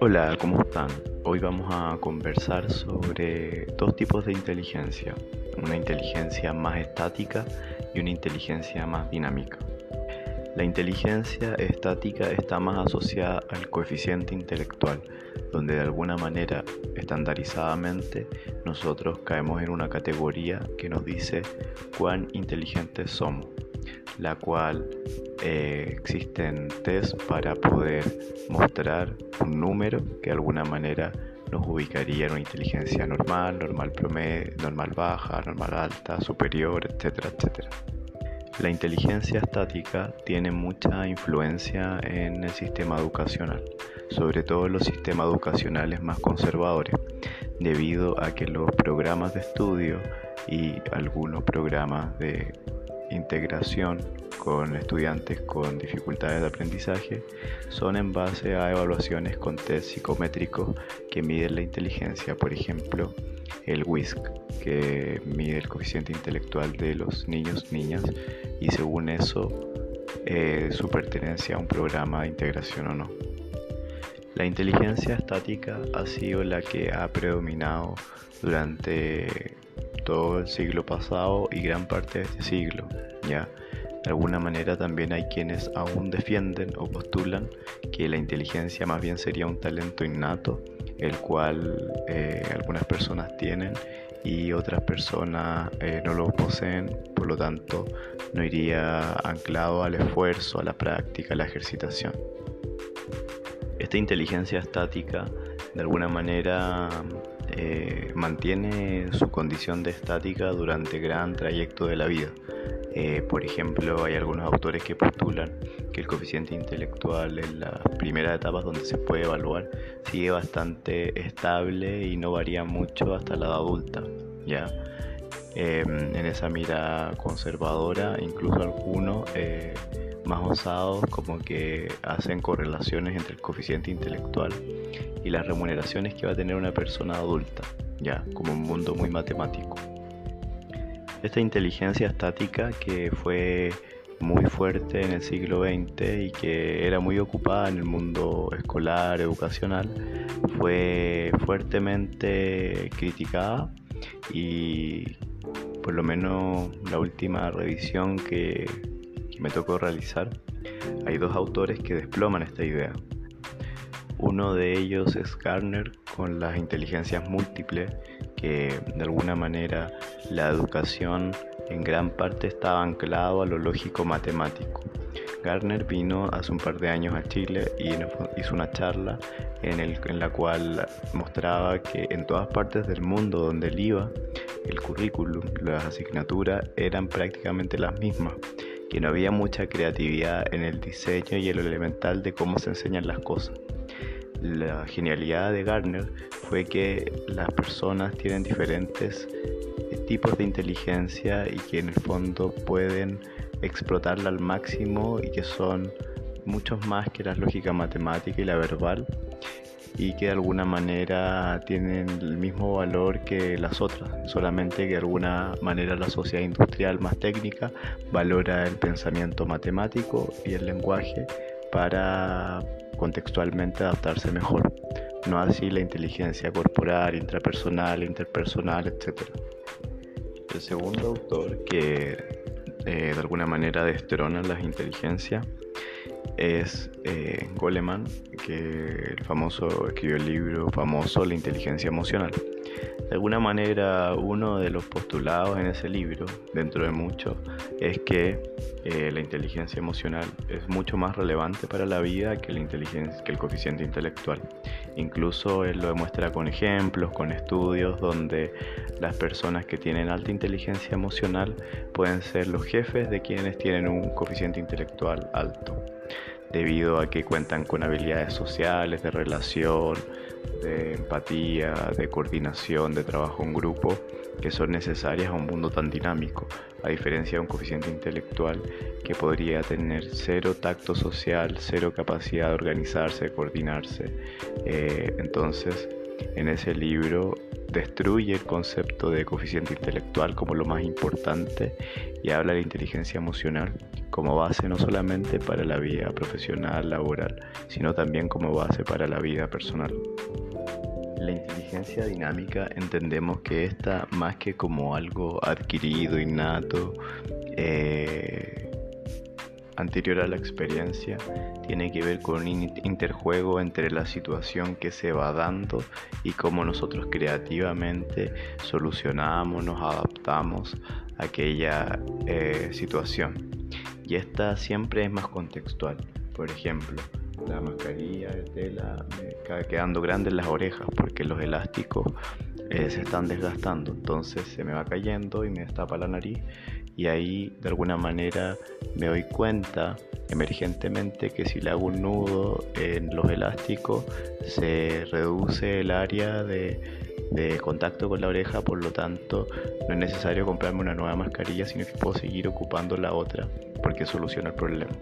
Hola, ¿cómo están? Hoy vamos a conversar sobre dos tipos de inteligencia, una inteligencia más estática y una inteligencia más dinámica. La inteligencia estática está más asociada al coeficiente intelectual, donde de alguna manera, estandarizadamente, nosotros caemos en una categoría que nos dice cuán inteligentes somos, la cual eh, existen test para poder mostrar un número que de alguna manera nos ubicaría en una inteligencia normal, normal promedio, normal baja, normal alta, superior, etcétera, etcétera. La inteligencia estática tiene mucha influencia en el sistema educacional, sobre todo en los sistemas educacionales más conservadores, debido a que los programas de estudio y algunos programas de integración con estudiantes con dificultades de aprendizaje son en base a evaluaciones con test psicométricos que miden la inteligencia, por ejemplo, el WISC, que mide el coeficiente intelectual de los niños, niñas, y según eso, eh, su pertenencia a un programa de integración o no. La inteligencia estática ha sido la que ha predominado durante todo el siglo pasado y gran parte de este siglo, ¿ya? De alguna manera también hay quienes aún defienden o postulan que la inteligencia más bien sería un talento innato, el cual eh, algunas personas tienen y otras personas eh, no lo poseen, por lo tanto no iría anclado al esfuerzo, a la práctica, a la ejercitación. Esta inteligencia estática de alguna manera eh, mantiene su condición de estática durante gran trayecto de la vida. Eh, por ejemplo, hay algunos autores que postulan que el coeficiente intelectual en las primeras etapas donde se puede evaluar sigue bastante estable y no varía mucho hasta la edad adulta. ¿ya? Em, en esa mira conservadora, incluso algunos eh, más osados como que hacen correlaciones entre el coeficiente intelectual y las remuneraciones que va a tener una persona adulta, ya, como un mundo muy matemático. Esta inteligencia estática que fue muy fuerte en el siglo XX y que era muy ocupada en el mundo escolar, educacional, fue fuertemente criticada y por lo menos la última revisión que, me tocó realizar, hay dos autores que desploman esta idea. Uno de ellos es Garner con las inteligencias múltiples, que de alguna manera la educación en gran parte estaba anclado a lo lógico matemático. Garner vino hace un par de años a Chile y hizo una charla en, en la cual mostraba que en todas partes del mundo donde él iba, el currículum, las asignaturas eran prácticamente las mismas que no había mucha creatividad en el diseño y en lo elemental de cómo se enseñan las cosas. La genialidad de Gardner fue que las personas tienen diferentes tipos de inteligencia y que en el fondo pueden explotarla al máximo y que son muchos más que la lógica matemática y la verbal y que de alguna manera tienen el mismo valor que las otras, solamente que de alguna manera la sociedad industrial más técnica valora el pensamiento matemático y el lenguaje para contextualmente adaptarse mejor, no así la inteligencia corporal, intrapersonal, interpersonal, etc. El segundo autor que eh, de alguna manera destrona las inteligencias es eh, Goleman, que el famoso escribió el libro famoso La inteligencia emocional. De alguna manera, uno de los postulados en ese libro, dentro de mucho, es que eh, la inteligencia emocional es mucho más relevante para la vida que, la inteligencia, que el coeficiente intelectual. Incluso él lo demuestra con ejemplos, con estudios, donde las personas que tienen alta inteligencia emocional pueden ser los jefes de quienes tienen un coeficiente intelectual alto debido a que cuentan con habilidades sociales, de relación, de empatía, de coordinación, de trabajo en grupo, que son necesarias a un mundo tan dinámico, a diferencia de un coeficiente intelectual que podría tener cero tacto social, cero capacidad de organizarse, de coordinarse. Eh, entonces, en ese libro destruye el concepto de coeficiente intelectual como lo más importante y habla de inteligencia emocional como base no solamente para la vida profesional, laboral, sino también como base para la vida personal. La inteligencia dinámica entendemos que esta más que como algo adquirido, innato, eh, anterior a la experiencia tiene que ver con un interjuego entre la situación que se va dando y cómo nosotros creativamente solucionamos, nos adaptamos a aquella eh, situación. Y esta siempre es más contextual. Por ejemplo, la mascarilla de tela me está quedando grande en las orejas porque los elásticos eh, se están desgastando. Entonces se me va cayendo y me destapa la nariz y ahí de alguna manera me doy cuenta emergentemente que si le hago un nudo en los elásticos se reduce el área de, contacto con la oreja, por lo tanto no es necesario comprarme una nueva mascarilla, sino que puedo seguir ocupando la otra porque soluciona el problema.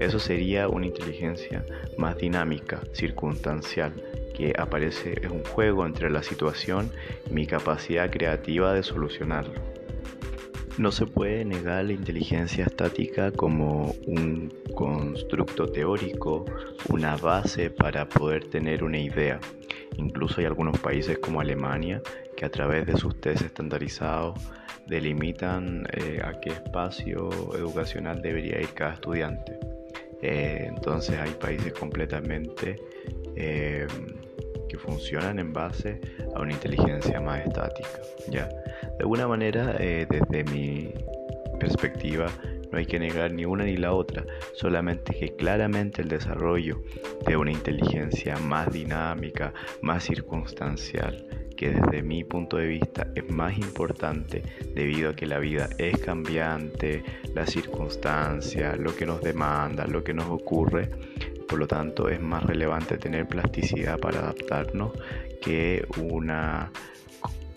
Eso sería una inteligencia más dinámica, circunstancial, que aparece en un juego entre la situación y mi capacidad creativa de solucionarlo. No se puede negar la inteligencia estática como un constructo teórico, una base para poder tener una idea. Incluso hay algunos países como Alemania que a través de sus test estandarizados delimitan eh, a qué espacio educacional debería ir cada estudiante. Eh, entonces hay países completamente eh, que funcionan en base a una inteligencia más estática. ¿ya? De alguna manera, desde mi perspectiva, no hay que negar ni una ni la otra, solamente que claramente el desarrollo de una inteligencia más dinámica, más circunstancial, que desde mi punto de vista es más importante debido a que la vida es cambiante, la circunstancia, lo que nos demanda, lo que nos ocurre, por lo tanto es más relevante tener plasticidad para adaptarnos que una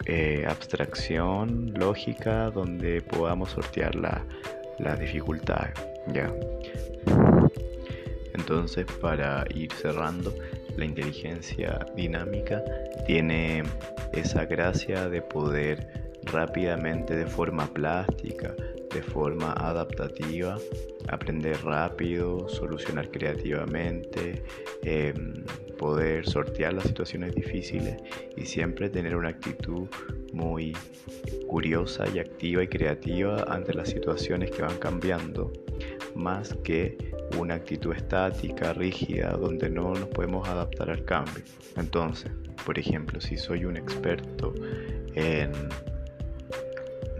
eh, abstracción lógica donde podamos sortear las dificultades. ¿ya? Entonces, para ir cerrando, la inteligencia dinámica tiene esa gracia de poder rápidamente, de forma plástica, de forma adaptativa, aprender rápido, solucionar creativamente, em, poder sortear las situaciones difíciles y siempre tener una actitud muy curiosa y activa y creativa ante las situaciones que van cambiando, más que una actitud estática, rígida, donde no nos podemos adaptar al cambio. Entonces, por ejemplo, si soy un experto en,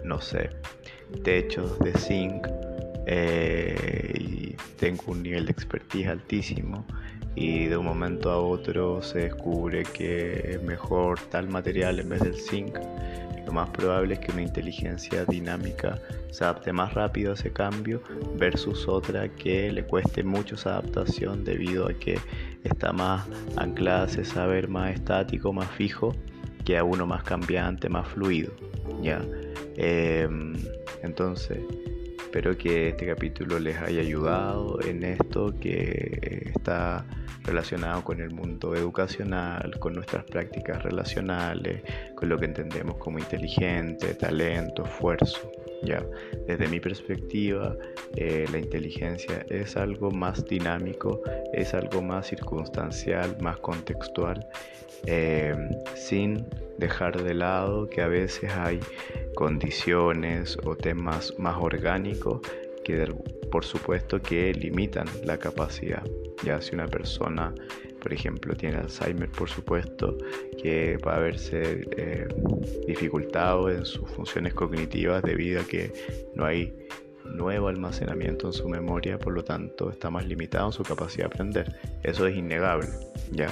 no sé, techos de zinc eh, y tengo un nivel de expertise altísimo y de un momento a otro se descubre que es mejor tal material en vez del zinc, lo más probable es que una inteligencia dinámica se adapte más rápido a ese cambio versus otra que le cueste mucho esa adaptación debido a que está más anclada a ese saber más estático, más fijo, que a uno más cambiante, más fluido. ¿ya? Em, entonces, espero que este capítulo les haya ayudado en esto que está relacionado con el mundo educacional, con nuestras prácticas relacionales, con lo que entendemos como inteligente, talento, esfuerzo. Ya, desde mi perspectiva, eh, la inteligencia es algo más dinámico, es algo más circunstancial, más contextual, eh, sin dejar de lado que a veces hay condiciones o temas más orgánicos que por supuesto que limitan la capacidad. Ya si una persona, por ejemplo, tiene Alzheimer, por supuesto que va a verse eh, dificultado en sus funciones cognitivas debido a que no hay nuevo almacenamiento en su memoria, por lo tanto está más limitado en su capacidad de aprender. Eso es innegable, ¿ya?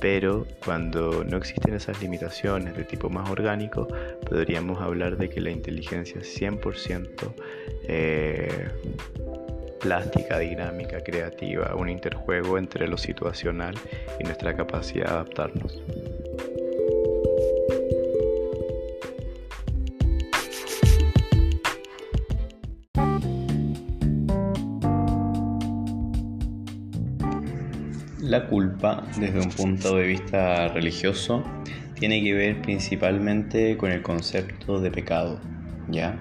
Pero cuando no existen esas limitaciones de tipo más orgánico, podríamos hablar de que la inteligencia es 100% eh, plástica, dinámica, creativa, un interjuego entre lo situacional y nuestra capacidad de adaptarnos. La culpa, desde un punto de vista religioso, tiene que ver principalmente con el concepto de pecado, ¿ya?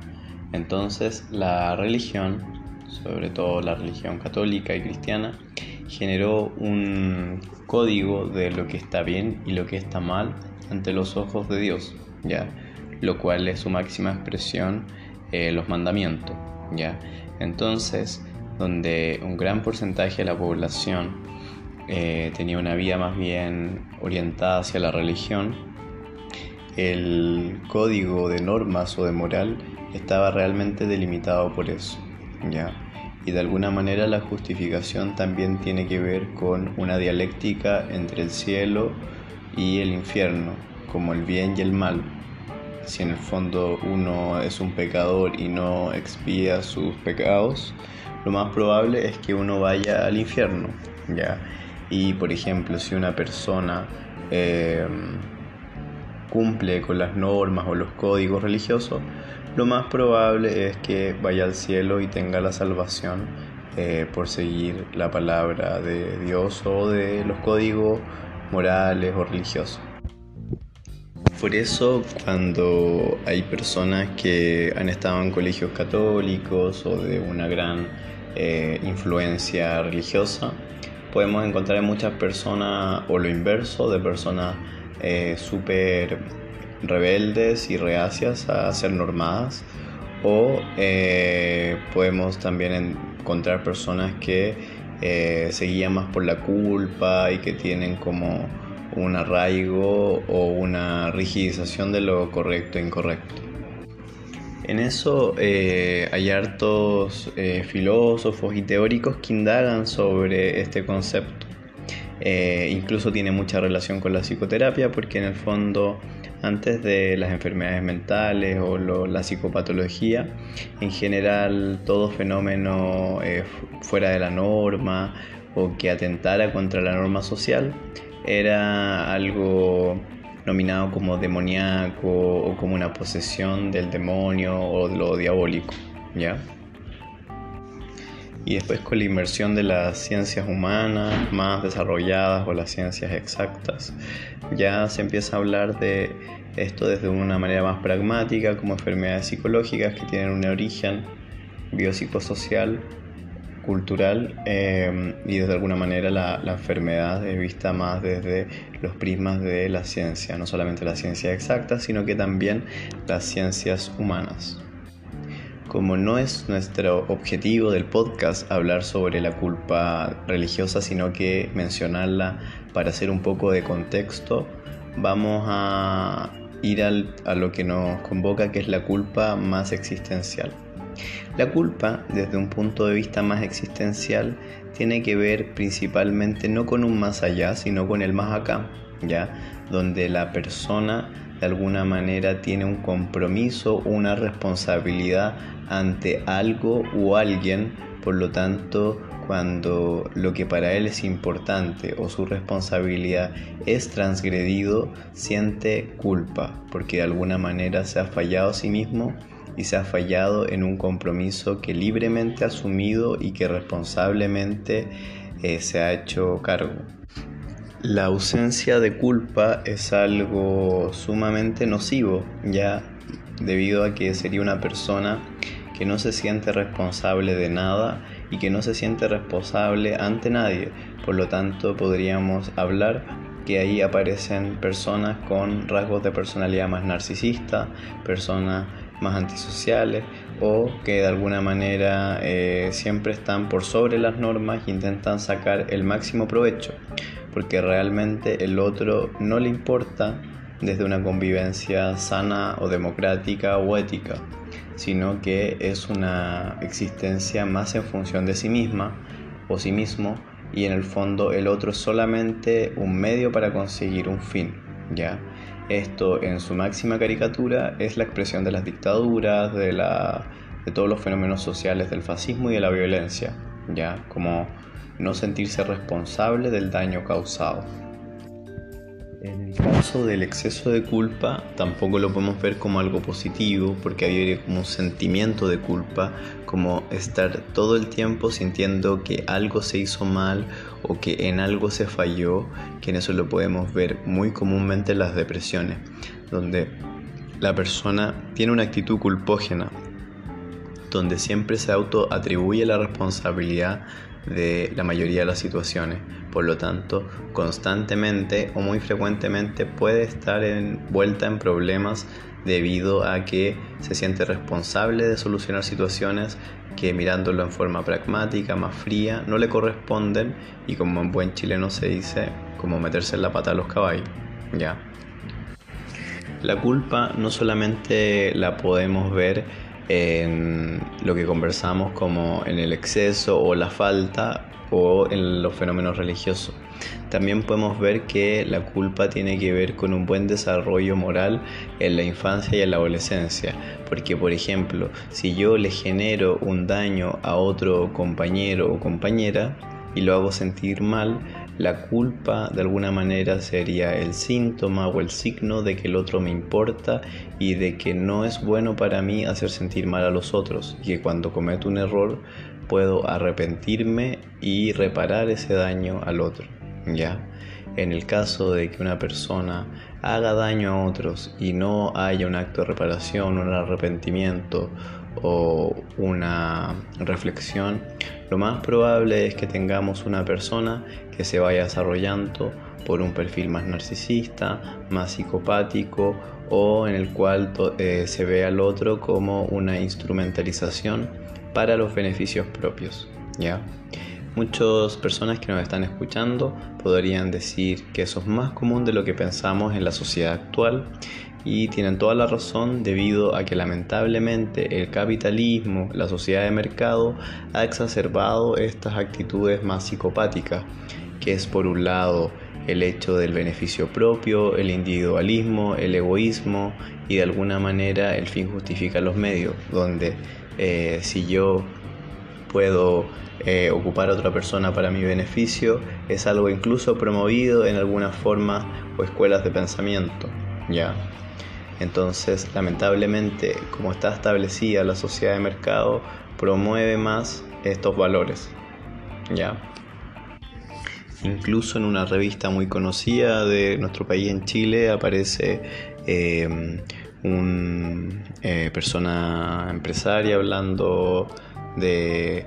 Entonces, la religión, sobre todo la religión católica y cristiana, generó un código de lo que está bien y lo que está mal ante los ojos de Dios, ¿ya? Lo cual es su máxima expresión, eh, los mandamientos, ¿ya? Entonces, donde un gran porcentaje de la población eh, tenía una vida más bien orientada hacia la religión, el código de normas o de moral estaba realmente delimitado por eso, ¿ya? Y de alguna manera la justificación también tiene que ver con una dialéctica entre el cielo y el infierno, como el bien y el mal. Si en el fondo uno es un pecador y no expía sus pecados, lo más probable es que uno vaya al infierno, ¿ya? Y por ejemplo, si una persona eh, cumple con las normas o los códigos religiosos, lo más probable es que vaya al cielo y tenga la salvación eh, por seguir la palabra de Dios o de los códigos morales o religiosos. Por eso cuando hay personas que han estado en colegios católicos o de una gran eh, influencia religiosa, podemos encontrar en muchas personas, o lo inverso, de personas eh, súper rebeldes y reacias a ser normadas, o eh, podemos también encontrar personas que eh, se guían más por la culpa y que tienen como un arraigo o una rigidización de lo correcto e incorrecto. En eso eh, hay hartos eh, filósofos y teóricos que indagan sobre este concepto. Eh, incluso tiene mucha relación con la psicoterapia porque en el fondo antes de las enfermedades mentales o la psicopatología, en general todo fenómeno fuera de la norma o que atentara contra la norma social era algo nominado como demoníaco o como una posesión del demonio o de lo diabólico, ¿ya? Y después con la inmersión de las ciencias humanas más desarrolladas o las ciencias exactas, ya se empieza a hablar de esto desde una manera más pragmática, como enfermedades psicológicas que tienen un origen biopsicosocial cultural em, y desde alguna manera la, enfermedad es vista más desde los prismas de la ciencia, no solamente la ciencia exacta, sino que también las ciencias humanas. Como no es nuestro objetivo del podcast hablar sobre la culpa religiosa, sino que mencionarla para hacer un poco de contexto, vamos a ir a lo que nos convoca, que es la culpa más existencial. La culpa, desde un punto de vista más existencial, tiene que ver principalmente no con un más allá, sino con el más acá, ¿ya? Donde la persona de alguna manera tiene un compromiso una responsabilidad ante algo o alguien, por lo tanto, cuando lo que para él es importante o su responsabilidad es transgredido, siente culpa, porque de alguna manera se ha fallado a sí mismo y se ha fallado en un compromiso que libremente ha asumido y que responsablemente eh, se ha hecho cargo. La ausencia de culpa es algo sumamente nocivo, ya debido a que sería una persona que no se siente responsable de nada y que no se siente responsable ante nadie. Por lo tanto, podríamos hablar que ahí aparecen personas con rasgos de personalidad más narcisista, personas más antisociales o que de alguna manera eh, siempre están por sobre las normas e intentan sacar el máximo provecho, porque realmente el otro no le importa desde una convivencia sana o democrática o ética, sino que es una existencia más en función de sí misma o sí mismo y en el fondo el otro es solamente un medio para conseguir un fin, ¿ya? Esto en su máxima caricatura es la expresión de las dictaduras, de, la, de todos los fenómenos sociales del fascismo y de la violencia, ya como no sentirse responsable del daño causado. En el caso del exceso de culpa, tampoco lo podemos ver como algo positivo, porque hay como un sentimiento de culpa, como estar todo el tiempo sintiendo que algo se hizo mal o que en algo se falló, que en eso lo podemos ver muy comúnmente en las depresiones, donde la persona tiene una actitud culpógena, donde siempre se autoatribuye la responsabilidad de la mayoría de las situaciones. Por lo tanto, constantemente o muy frecuentemente puede estar envuelta en problemas debido a que se siente responsable de solucionar situaciones que mirándolo en forma pragmática, más fría, no le corresponden y como en buen chileno se dice, como meterse en la pata a los caballos. Ya. La culpa no solamente la podemos ver en lo que conversamos como en el exceso o la falta o en los fenómenos religiosos. También podemos ver que la culpa tiene que ver con un buen desarrollo moral en la infancia y en la adolescencia. Porque, por ejemplo, si yo le genero un daño a otro compañero o compañera y lo hago sentir mal, la culpa de alguna manera sería el síntoma o el signo de que el otro me importa y de que no es bueno para mí hacer sentir mal a los otros y que cuando cometo un error puedo arrepentirme y reparar ese daño al otro. ¿Ya? En el caso de que una persona haga daño a otros y no haya un acto de reparación, un arrepentimiento o una reflexión, lo más probable es que tengamos una persona que se vaya desarrollando por un perfil más narcisista, más psicopático o en el cual eh, se ve al otro como una instrumentalización para los beneficios propios. ¿ya? Muchas personas que nos están escuchando podrían decir que eso es más común de lo que pensamos en la sociedad actual y tienen toda la razón debido a que lamentablemente el capitalismo, la sociedad de mercado, ha exacerbado estas actitudes más psicopáticas, que es por un lado el hecho del beneficio propio, el individualismo, el egoísmo y de alguna manera el fin justifica los medios, donde eh, si yo puedo eh, ocupar a otra persona para mi beneficio, es algo incluso promovido en algunas formas o escuelas de pensamiento. Entonces, lamentablemente, como está establecida la sociedad de mercado, promueve más estos valores. ¿ya? Incluso en una revista muy conocida de nuestro país en Chile aparece eh, una eh, persona empresaria hablando de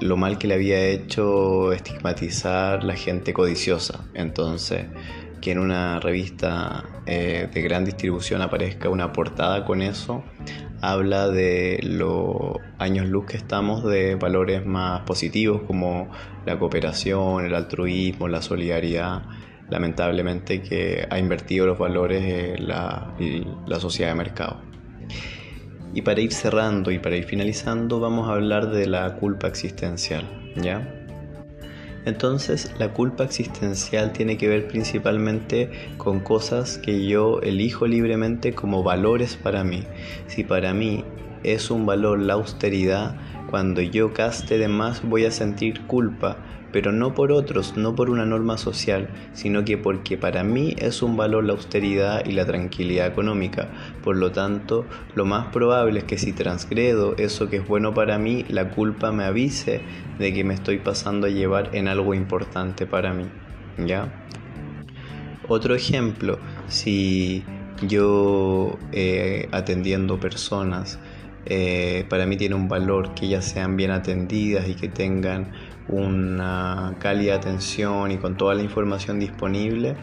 lo mal que le había hecho estigmatizar la gente codiciosa. Entonces, que en una revista eh, de gran distribución aparezca una portada con eso, habla de los años luz que estamos de valores más positivos como la cooperación, el altruismo, la solidaridad. Lamentablemente que ha invertido los valores en la, la sociedad de mercado. Y para ir cerrando y para ir finalizando, vamos a hablar de la culpa existencial, ¿ya? Entonces la culpa existencial tiene que ver principalmente con cosas que yo elijo libremente como valores para mí. Si para mí es un valor la austeridad, cuando yo gaste de más voy a sentir culpa pero no por otros, no por una norma social, sino que porque para mí es un valor la austeridad y la tranquilidad económica. Por lo tanto, lo más probable es que si transgredo eso que es bueno para mí, la culpa me avise de que me estoy pasando a llevar en algo importante para mí. ¿Ya? Otro ejemplo, si yo eh, atendiendo personas, eh, para mí tiene un valor que ellas sean bien atendidas y que tengan una cálida atención y con toda la información disponible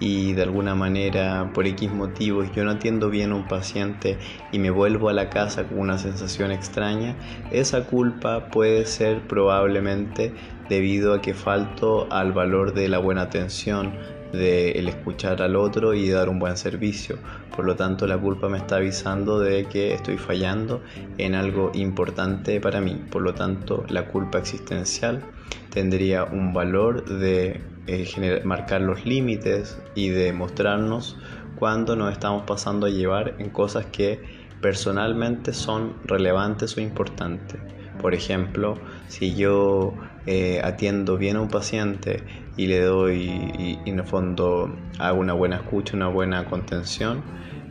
y de alguna manera por X motivos yo no atiendo bien a un paciente y me vuelvo a la casa con una sensación extraña, esa culpa puede ser probablemente debido a que falto al valor de la buena atención, de el escuchar al otro y dar un buen servicio. Por lo tanto, la culpa me está avisando de que estoy fallando en algo importante para mí. Por lo tanto, la culpa existencial tendría un valor de eh, marcar los límites y de mostrarnos cuando nos estamos pasando a llevar en cosas que personalmente son relevantes o importantes. Por ejemplo, si yo eh, atiendo bien a un paciente y le doy, y, en el fondo hago una buena escucha, una buena contención,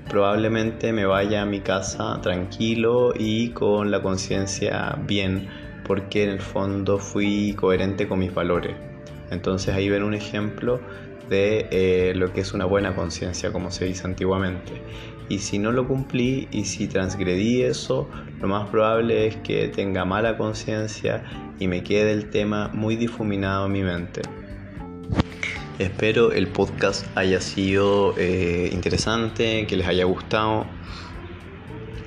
probablemente me vaya a mi casa tranquilo y con la conciencia bien, porque en el fondo fui coherente con mis valores. Entonces ahí ven un ejemplo de eh, lo que es una buena conciencia, como se dice antiguamente. Y si no lo cumplí y si transgredí eso, lo más probable es que tenga mala conciencia y me quede el tema muy difuminado en mi mente. Espero el podcast haya sido eh, interesante, que les haya gustado.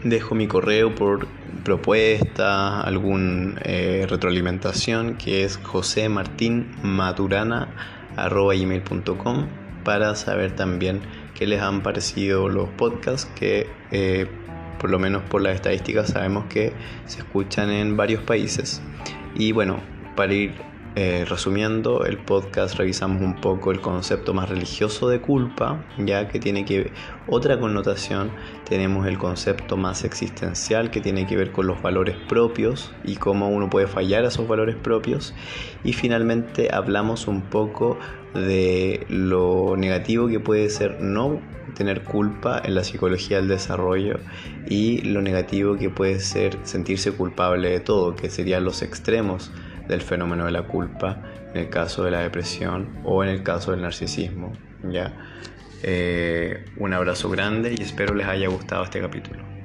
Dejo mi correo por propuesta, alguna eh, retroalimentación que es josemartinmaturana.com para saber también qué les han parecido los podcasts que eh, por lo menos por las estadísticas sabemos que se escuchan en varios países. Y bueno, para ir eh, resumiendo el podcast, revisamos un poco el concepto más religioso de culpa, ya que tiene que otra connotación. Tenemos el concepto más existencial que tiene que ver con los valores propios y cómo uno puede fallar a esos valores propios. Y finalmente hablamos un poco de lo negativo que puede ser no tener culpa en la psicología del desarrollo y lo negativo que puede ser sentirse culpable de todo, que serían los extremos del fenómeno de la culpa, en el caso de la depresión o en el caso del narcisismo. ¿ya? Eh, un abrazo grande y espero les haya gustado este capítulo.